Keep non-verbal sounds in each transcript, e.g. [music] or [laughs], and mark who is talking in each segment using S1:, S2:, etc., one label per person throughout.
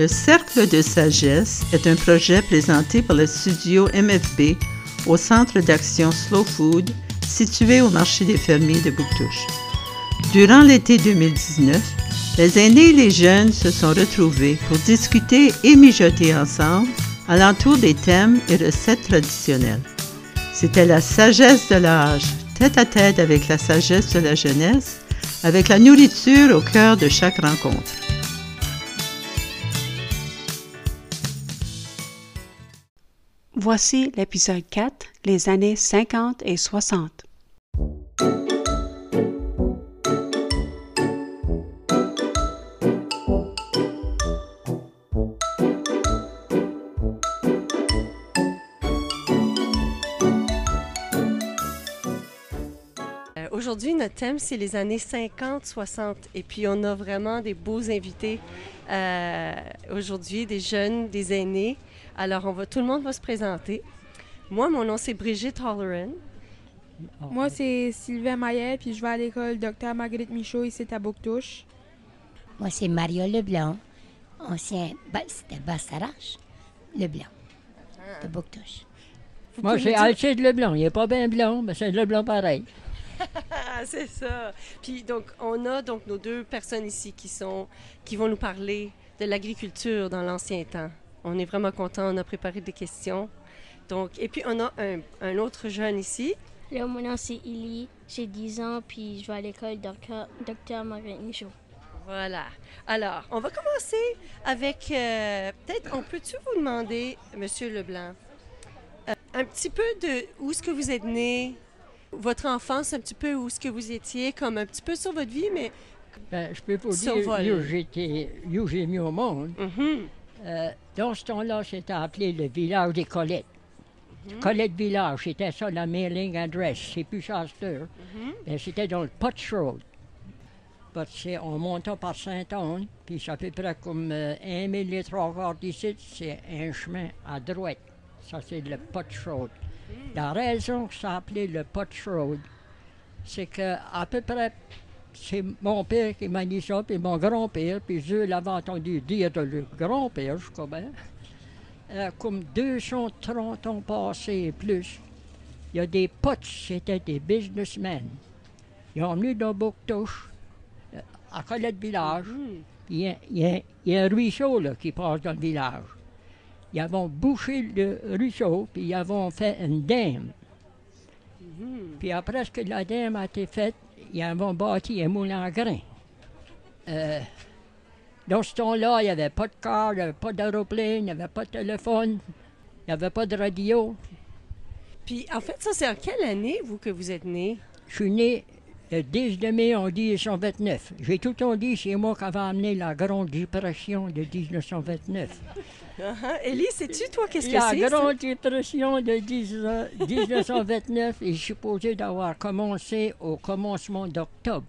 S1: Le Cercle de sagesse est un projet présenté par le studio MFB au Centre d'action Slow Food situé au marché des fermiers de Bouctouche. Durant l'été 2019, les aînés et les jeunes se sont retrouvés pour discuter et mijoter ensemble alentour des thèmes et recettes traditionnelles. C'était la sagesse de l'âge, tête à tête avec la sagesse de la jeunesse, avec la nourriture au cœur de chaque rencontre.
S2: Voici l'épisode 4, les années 50 et 60.
S3: Euh, Aujourd'hui, notre thème, c'est les années 50-60. Et puis, on a vraiment des beaux invités euh, aujourd'hui, des jeunes, des aînés. Alors, on va, tout le monde va se présenter. Moi, mon nom, c'est Brigitte Holleran.
S4: Moi, c'est Sylvain Maillet, puis je vais à l'école Dr Marguerite Michaud ici à Bouctouche.
S5: Moi, c'est Mario Leblanc, ancien. C'était Bassarache, Leblanc, de Bouctouche.
S3: Vous
S6: Moi, c'est Alcide Leblanc. Il n'est pas bien blanc, mais c'est Leblanc pareil.
S3: Ah, [laughs] c'est ça. Puis, donc, on a donc nos deux personnes ici qui, sont, qui vont nous parler de l'agriculture dans l'ancien temps. On est vraiment contents. On a préparé des questions. Donc, et puis, on a un, un autre jeune ici.
S7: Là, mon nom c'est Illy, j'ai 10 ans, puis je vais à l'école Dr. Dr. Marguerite Michaud.
S3: Voilà. Alors, on va commencer avec. euh, Peut-être, on peut-tu vous demander, Monsieur Leblanc, euh, un petit peu de où est-ce que vous êtes né, votre enfance, un petit peu où est-ce que vous étiez, comme un petit peu sur votre vie, mais.
S6: Ben, je peux vous dire où j'étais, où j'ai mis au monde.
S3: Mhm.
S6: Euh, dans ce temps-là, c'était appelé le village des Colettes. Colette Village, c'était ça la mailing address. C'est plus ça heure. Ben, c'était dans le Potch Road. C'est- on montait par Saint-Anne, puis c'est à peu près comme euh, un mille et trois quarts d'ici, c'est un chemin à droite. Ça, c'est le Potch Road. La raison que ça appelé le Potch Road, c'est que à peu près, c'est mon père qui m'a dit ça, puis mon grand-père, puis je l'avais entendu dire de le grand-père, je crois bien. Euh, comme 230 ans passés et plus, il y a des potes, c'était des businessmen. Ils ont venu dans Bouctouche, euh, à Colette Village. puis Il y, a- il y a- il y a un ruisseau là, qui passe dans le village. Ils avons bouché le ruisseau, puis ils avons fait une dème. Puis après ce que la dème a été faite, ils avons bâti un moulin à grains. Euh, dans ce temps-là, il n'y avait pas de car, il n'y avait pas d'aéroplane, il n'y avait pas de téléphone, il n'y avait pas de radio.
S3: Puis, en fait, ça, c'est en quelle année, vous, que vous êtes né?
S6: Je suis né le 10 de mai en 1929. J'ai tout le temps dit, c'est moi qui avais amené la Grande Dépression de 1929.
S3: Uh-huh. Élie, sais-tu, toi, qu'est-ce que
S6: La
S3: c'est? ça?
S6: Grande Dépression de 10 1929 est supposée d'avoir commencé au commencement d'octobre.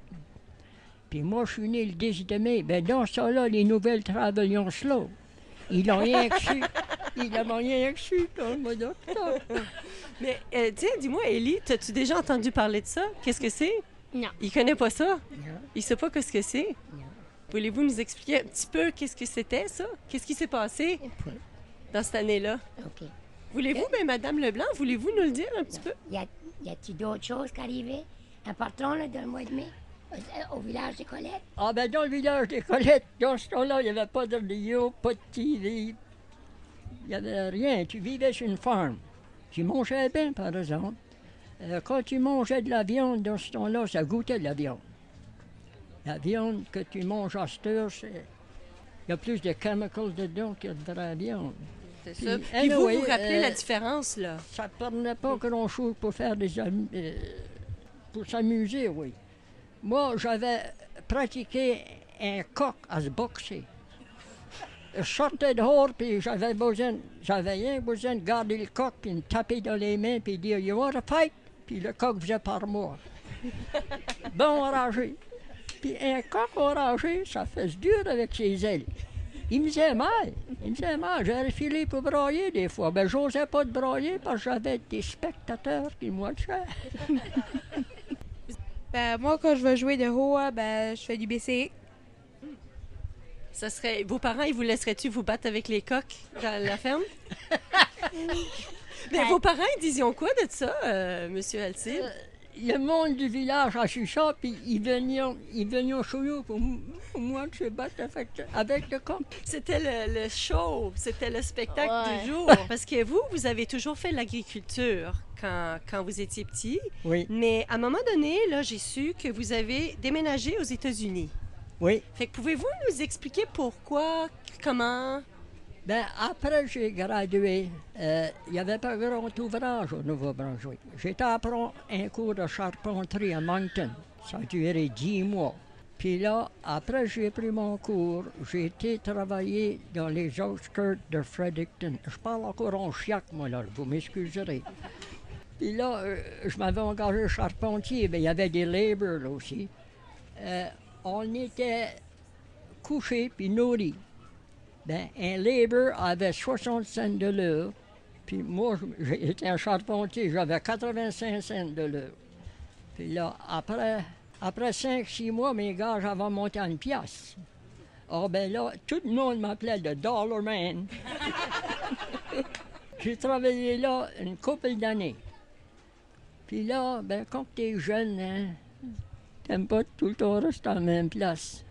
S6: Puis moi, je suis né le 10 de mai. Ben dans ce temps-là, les nouvelles travaillent slow. Ils n'ont rien su. Ils n'ont rien su dans le mois d'octobre. [laughs]
S3: Mais, euh, tiens, dis-moi, Élie, as-tu déjà entendu parler de ça? Qu'est-ce que c'est?
S7: Non.
S3: Il connaît pas ça? Il sait pas qu'est-ce que c'est? Voulez-vous nous expliquer un petit peu qu'est-ce que c'était, ça? Qu'est-ce qui s'est passé dans cette année-là?
S5: OK.
S3: Voulez-vous, mais Madame Leblanc, voulez-vous nous le dire un petit peu?
S5: Y a- y a-t-il d'autres choses qui arrivaient? Un patron, là, dans le mois de mai, euh, au village des Colettes?
S6: Ah ben dans le village des Colettes, dans ce temps-là, il n'y avait pas de radio, pas de TV. Il n'y avait rien. Tu vivais sur une ferme. Tu mangeais bien, par exemple. Euh, quand tu mangeais de la viande, dans ce temps-là, ça goûtait de la viande. La viande que tu manges à cette heure. Il y a plus de chemicals dedans que de vraie viande.
S3: C'est ça. Puis vous,
S6: anyway,
S3: vous rappelez
S6: euh,
S3: la différence, là?
S6: Ça ne permet pas grand-chose pour faire des euh, pour s'amuser, oui. Moi, j'avais pratiqué un coq à se boxer. Je sortais dehors, puis j'avais besoin, j'avais rien besoin de garder le coq, puis me taper dans les mains, puis dire You want to fight? Puis le coq faisait par moi. [laughs] bon enragé. Puis un coq enragé, ça fait dur avec ses ailes. Il me faisait mal. Il me faisait mal. J'avais refilé pour brailler des fois. Ben, j'osais pas de brailler parce que j'avais des spectateurs qui me watchaient. [laughs]
S4: Ben, moi, quand je vais jouer de haut, ben, je fais du BC.
S3: Ça serait. Vos parents, ils vous laisseraient-tu vous battre avec les coqs dans la ferme? Mais [laughs] vos parents, ils disaient quoi de ça, euh, Monsieur Alcide?
S6: Le monde du village a su ça, puis ils venaient, ils venaient chez nous pour, moi de se battre avec, avec le coq.
S3: C'était le, le show, c'était le spectacle
S7: Ouais.
S3: du jour. [laughs] Parce que vous, vous avez toujours fait l'agriculture quand, quand vous étiez petit.
S6: Oui,
S3: Mais à un moment donné, là, j'ai su que vous avez déménagé aux États-Unis.
S6: oui.
S3: Fait que pouvez-vous nous expliquer pourquoi, comment?
S6: Ben, après j'ai gradué, euh, il n'y avait pas grand ouvrage au Nouveau-Brunswick. J'étais à prendre un cours de charpenterie à Moncton. Ça a duré dix mois. Puis là, après j'ai pris mon cours, j'ai été travailler dans les outskirts de Fredericton. Je parle encore en chiac, moi, là, vous m'excuserez. Puis là, euh, je m'avais engagé charpentier, mais il y avait des labours là aussi. Euh, on était couchés puis nourris. Ben, un labor avait 60 cents de l'heure, puis moi, j'étais un charpentier, j'avais 85 cents de l'heure. Puis là, après, après 5-6 mois, mes gars, j'avais monté à une pièce. Oh, ben là, tout le monde m'appelait le Dollar Man. [laughs] J'ai travaillé là une couple d'années. Puis là, ben, quand t'es jeune, hein, t'aimes pas tout le temps rester à la même place.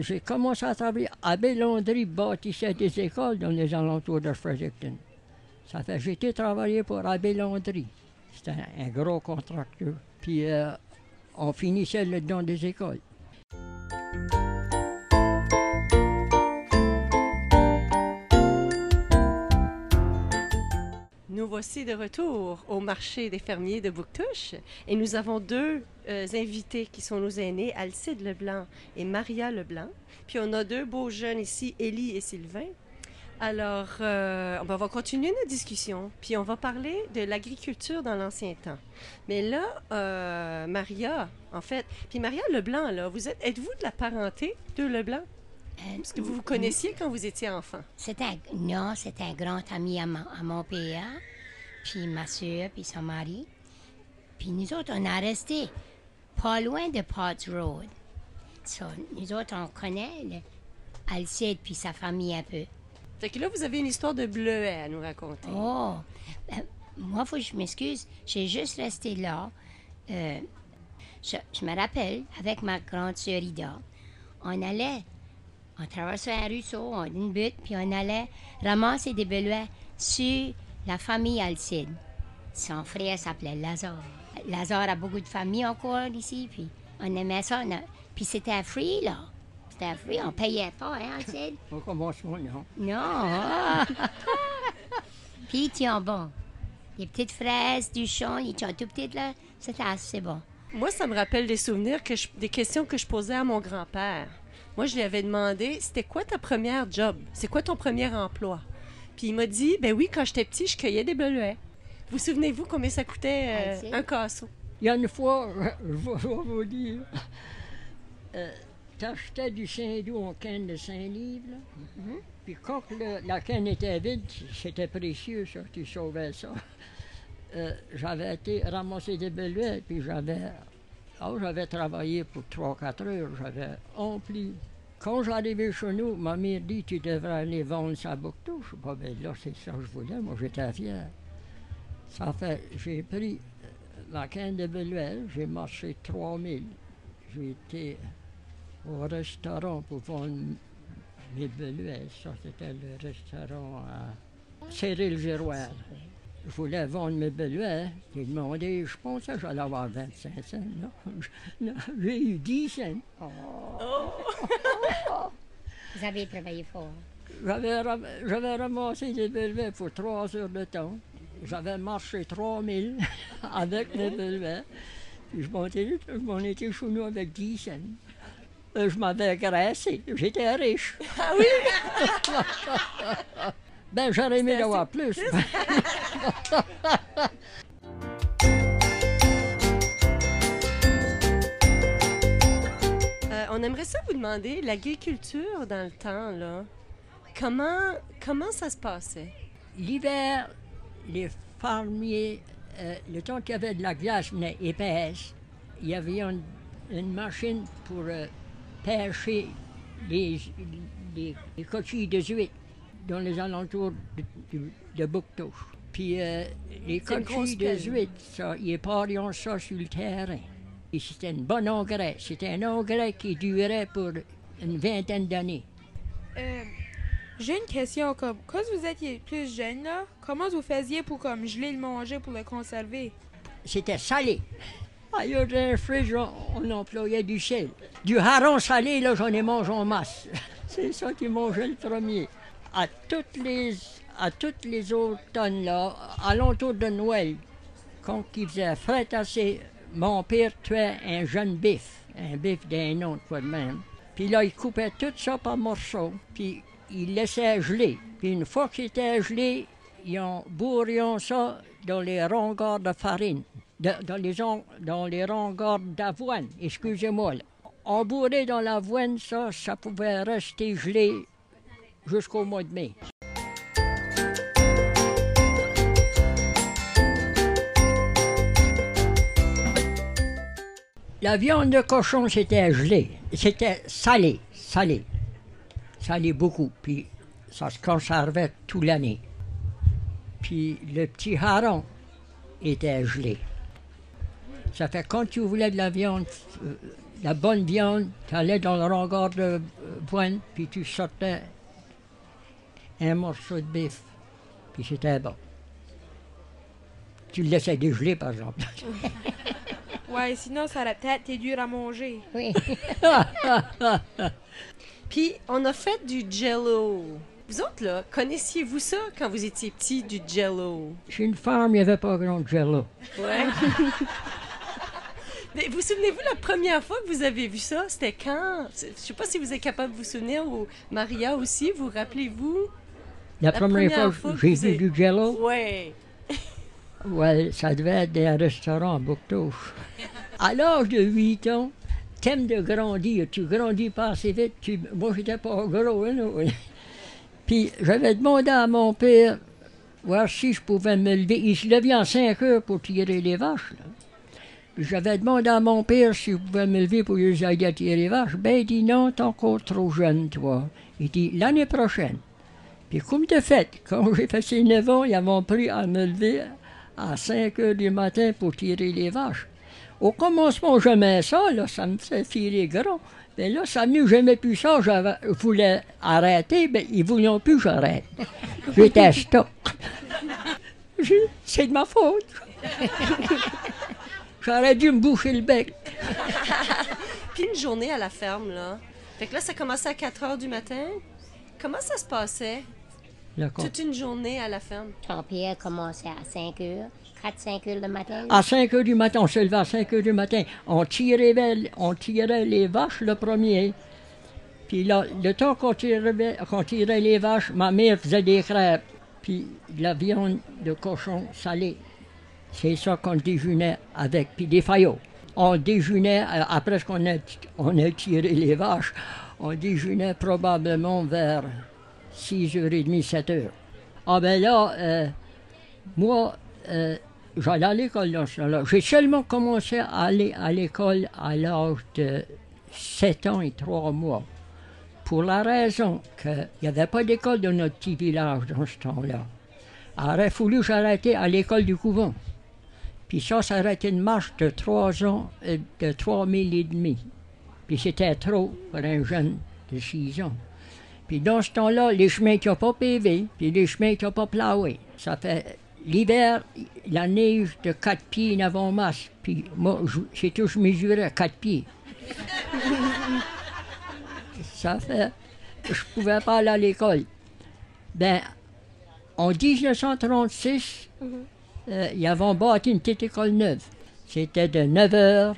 S6: J'ai commencé à travailler à Bellondry, bâtissait des écoles dans les alentours de Fredericton. Ça fait, j'ai été travailler pour Abbé Landry. C'était un, gros contracteur. Puis euh, on finissait le don des écoles.
S3: Nous voici de retour au marché des fermiers de Bouctouche et nous avons deux euh, invités qui sont nos aînés, Alcide Leblanc et Maria Leblanc. Puis on a deux beaux jeunes ici, Élie et Sylvain. Alors, euh, on va continuer notre discussion, puis on va parler de l'agriculture dans l'ancien temps. Mais là, euh, Maria, en fait, puis Maria Leblanc, là, vous êtes, êtes-vous de la parenté de Leblanc? Est-ce que vous vous connaissiez quand vous étiez enfant?
S5: C'était non, c'était un grand ami à mon, à mon père, puis ma soeur, puis son mari. Puis nous autres, on a resté pas loin de Potts Road. So, nous autres, on connaît le Alcide puis sa famille un peu.
S3: Fait que là, vous avez une histoire de bleuet à nous raconter.
S5: Oh, ben, moi, faut que je m'excuse. J'ai juste resté là. Euh, je, je me rappelle, avec ma grande sœur Ida, on allait, on traversait un ruisseau, on une butte, puis on allait ramasser des beluets sur la famille Alcide. Son frère s'appelait Lazare. Lazare a beaucoup de familles encore ici, puis on aimait ça. on a- puis c'était free, là. C'était free, on payait pas, hein, Alcide?
S6: Au [laughs] commencement, non.
S5: Non. [laughs] Puis ils tiennent bon. Les petites fraises du champ, ils sont tout petites là, c'était assez bon.
S3: Moi, ça me rappelle des souvenirs, que je- des questions que je posais à mon grand-père. Moi, je lui avais demandé, c'était quoi ta première job? C'est quoi ton premier emploi? Puis il m'a dit, ben oui, quand j'étais petit, je cueillais des beluets. Vous souvenez-vous combien ça coûtait euh,
S5: Ah,
S3: un casseau?
S6: Il y a une fois, je vais [laughs] je vais vous dire, euh, t'achetais du Saint-Doux en canne de 5 livres, là. puis quand le- la canne était vide, c'était précieux, ça, tu sauvais ça. Euh, j'avais été ramasser des beluets, puis j'avais, ah, j'avais travaillé pour 3-4 heures, j'avais empli. Quand j'arrivais chez nous, ma mère dit, tu devrais aller vendre sa bouctouche. Bah, ben là, c'est ça que je voulais, moi j'étais fier. Ça fait, j'ai pris la canne de Beluel, j'ai marché 3000. J'ai été au restaurant pour vendre mes Beluels. Ça, c'était le restaurant à Cyril-Giroir. Je voulais vendre mes Beluels. J'ai demandé, je pensais que j'allais avoir 25 cents. Non, j'ai eu 10 cents. [laughs]
S5: Vous avez travaillé fort.
S6: J'avais, ram- j'avais ramassé des Beluels pour 3 heures de temps. J'avais marché 3000 [laughs] avec mes Beluels. Puis je m'en étais, je m'en étais chez nous avec 10 cents. Je m'avais graissé. J'étais riche. Ah oui? [laughs] ben, j'aurais aimé l'avoir plus.
S3: Euh, on aimerait ça vous demander, l'agriculture dans le temps, comment, ça se passait?
S6: L'hiver, les fermiers, euh, le temps qu'il y avait de la glace venait épaisse, il y avait une, machine pour euh, pêcher les, les, les coquilles de huîtres dans les alentours de, de, de. Puis euh, les coquilles de huîtres, ça, ils parions ça sur le terrain. Et c'était un bon engrais. C'était un engrais qui durait pour une vingtaine d'années.
S4: Euh, J'ai une question. Comme, quand vous étiez plus jeune, là, comment vous faisiez pour comme geler le manger pour le conserver?
S6: C'était salé. Ailleurs dans le on, on employait du sel. Du hareng salé, là, j'en ai mangé en masse. [laughs] C'est ça qui mangeait le premier. À toutes les, à toutes les automnes, là, alentour de Noël, quand il faisait frais assez, mon père tuait un jeune bif, un bif d'un autre, quoi de même. Puis là, il coupait tout ça par morceaux, puis il laissait geler. Puis une fois qu'il était gelé, ils ont bourré ça dans les rengards de farine, dans, les, dans les d'avoine, excusez-moi. On bourrait dans l'avoine, ça, ça pouvait rester gelé jusqu'au mois de mai. La viande de cochon, c'était gelé. C'était salé, salé. Salé beaucoup. Puis ça se conservait toute l'année. Puis le petit hareng était gelé. Ça fait quand tu voulais de la viande, euh, la bonne viande, tu allais dans le regard de euh, Voine, puis tu sortais un morceau de bif. Puis c'était bon. Tu le laissais dégeler, par exemple. [laughs]
S4: Ouais, sinon ça aurait peut-être été dur à manger.
S5: Oui. [laughs]
S3: Puis, on a fait du jello. Vous autres, là, connaissiez-vous ça quand vous étiez petit, du jello?
S6: Chez une femme, il n'y avait pas grand jello.
S3: Ouais. [laughs] Mais vous souvenez-vous la première fois que vous avez vu ça? C'était quand? Je sais pas si vous êtes capable de vous souvenir, ou Maria aussi, vous rappelez-vous?
S6: La,
S3: La
S6: première,
S3: première
S6: fois
S3: fois
S6: que j'ai vu
S3: avez-
S6: du jello,
S3: Ouais.
S6: Ouais, ça devait être des restaurants à Bouctouche. À l'âge de 8 ans, t'aimes de grandir. Tu grandis pas assez vite. Tu... Moi, j'étais pas gros, hein. Puis j'avais demandé à mon père voir si je pouvais me lever. Il se levait en 5 heures pour tirer les vaches. là. J'avais demandé à mon père si je pouvais me lever pour les aider tirer les vaches. Ben, il dit non, t'es encore trop jeune, toi. Il dit l'année prochaine. Puis comme de fait, quand j'ai fait ces 9 ans, ils m'ont pris à me lever à 5 heures du matin pour tirer les vaches. Au commencement, j'aimais ça, là, ça me faisait filer grand. Mais là, ça mieux, j'aimais plus ça, j'avais- je voulais arrêter, mais ils ne voulaient plus que j'arrête. [laughs] J'étais stock. C'est de ma faute. [laughs] J'aurais dû me boucher le bec. [laughs]
S3: Puis une journée à la ferme, là. Fait que là, ça commençait à 4 heures du matin. Comment ça se passait? Toute une journée à la ferme.
S5: Ton père commençait à 5 heures, 4-5 heures le matin.
S6: À 5 heures du matin, on se levait à 5 heures du matin. On tirait, on tirait les vaches le premier. Puis là, le temps qu'on tirait, les vaches, ma mère faisait des crêpes. Puis de la viande de cochon salée. C'est ça qu'on déjeunait avec. Puis des faillots. On déjeunait, euh, après qu'on on a tiré les vaches, on déjeunait probablement vers 6h30, 7h. Ah ben là, euh, moi, euh, j'allais à l'école dans ce temps-là. J'ai seulement commencé à aller à l'école à l'âge de 7 ans et 3 mois. Pour la raison qu'il n'y avait pas d'école dans notre petit village dans ce temps-là. Aurait fallu que j'arrête à l'école du couvent. Puis ça, ça aurait été une marche de 3 ans, euh, de 3 000 et demi. Puis c'était trop pour un jeune de 6 ans. Puis dans ce temps-là, les chemins qui n'ont pas pavé, puis les chemins qui n'ont pas plaué. Ça fait l'hiver, la neige de 4 pieds en avant masse. Puis moi, je- j'ai toujours mesuré à 4 pieds. [laughs] Ça fait, je pouvais pas aller à l'école. Ben, en 1936, euh, ils avaient bâti une petite école neuve. C'était de 9 h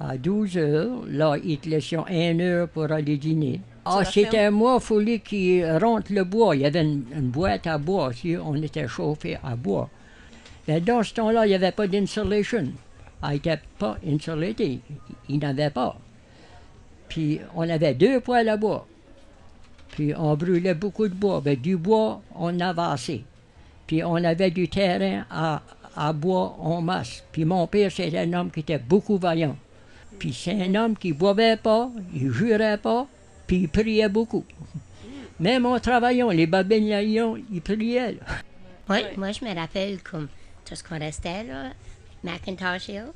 S6: à 12 h. Là, ils te laissaient 1 heure pour aller dîner. Ah, c'était moi, il fallait qu'ils rentrent le bois. Il y avait une, une boîte à bois aussi. On était chauffé à bois. Mais dans ce temps-là, il n'y avait pas d'insulation. Il n'était pas insulé. Il n'avait pas. Puis on avait deux poêles à bois. Puis on brûlait beaucoup de bois. Ben, du bois, on avançait. Puis on avait du terrain à, à bois en masse. Puis mon père, c'était un homme qui était beaucoup vaillant. Puis c'est un homme qui ne boivait pas, il jurait pas, puis ils priaient beaucoup. Même en travaillant, les babines ils priaient. Là.
S5: Oui, moi, je me rappelle comme tout ce qu'on restait, là, Macintosh Hill.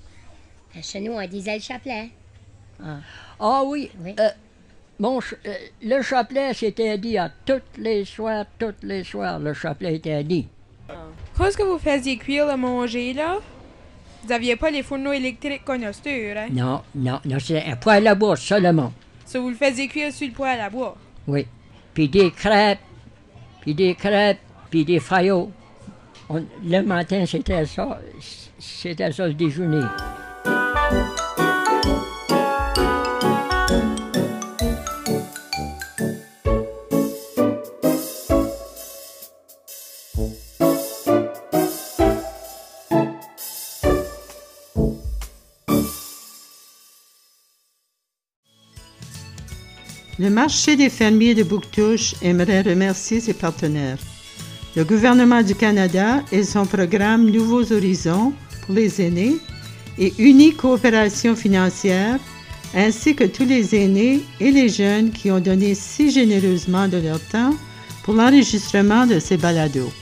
S5: Chez nous, on disait le chapelet. Ah,
S6: Ah oui,
S5: Oui.
S6: euh, euh, le chapelet, c'était dit à tous les soirs, tous les soirs, le chapelet était dit.
S4: Quand est-ce que vous faisiez cuire le manger, là? Vous aviez pas les fourneaux électriques qu'on a sur, hein?
S6: Non, non, non, c'est un poêle à bois seulement.
S4: Ça, vous le faisiez cuire sur le poêle à bois?
S6: Oui. Puis des crêpes, puis des crêpes, puis des faillots. Le matin, c'était ça, c'était ça le déjeuner.
S1: Le marché des fermiers de Bouctouche aimerait remercier ses partenaires. Le gouvernement du Canada et son programme Nouveaux Horizons pour les aînés et Unique Coopération financière, ainsi que tous les aînés et les jeunes qui ont donné si généreusement de leur temps pour l'enregistrement de ces balados.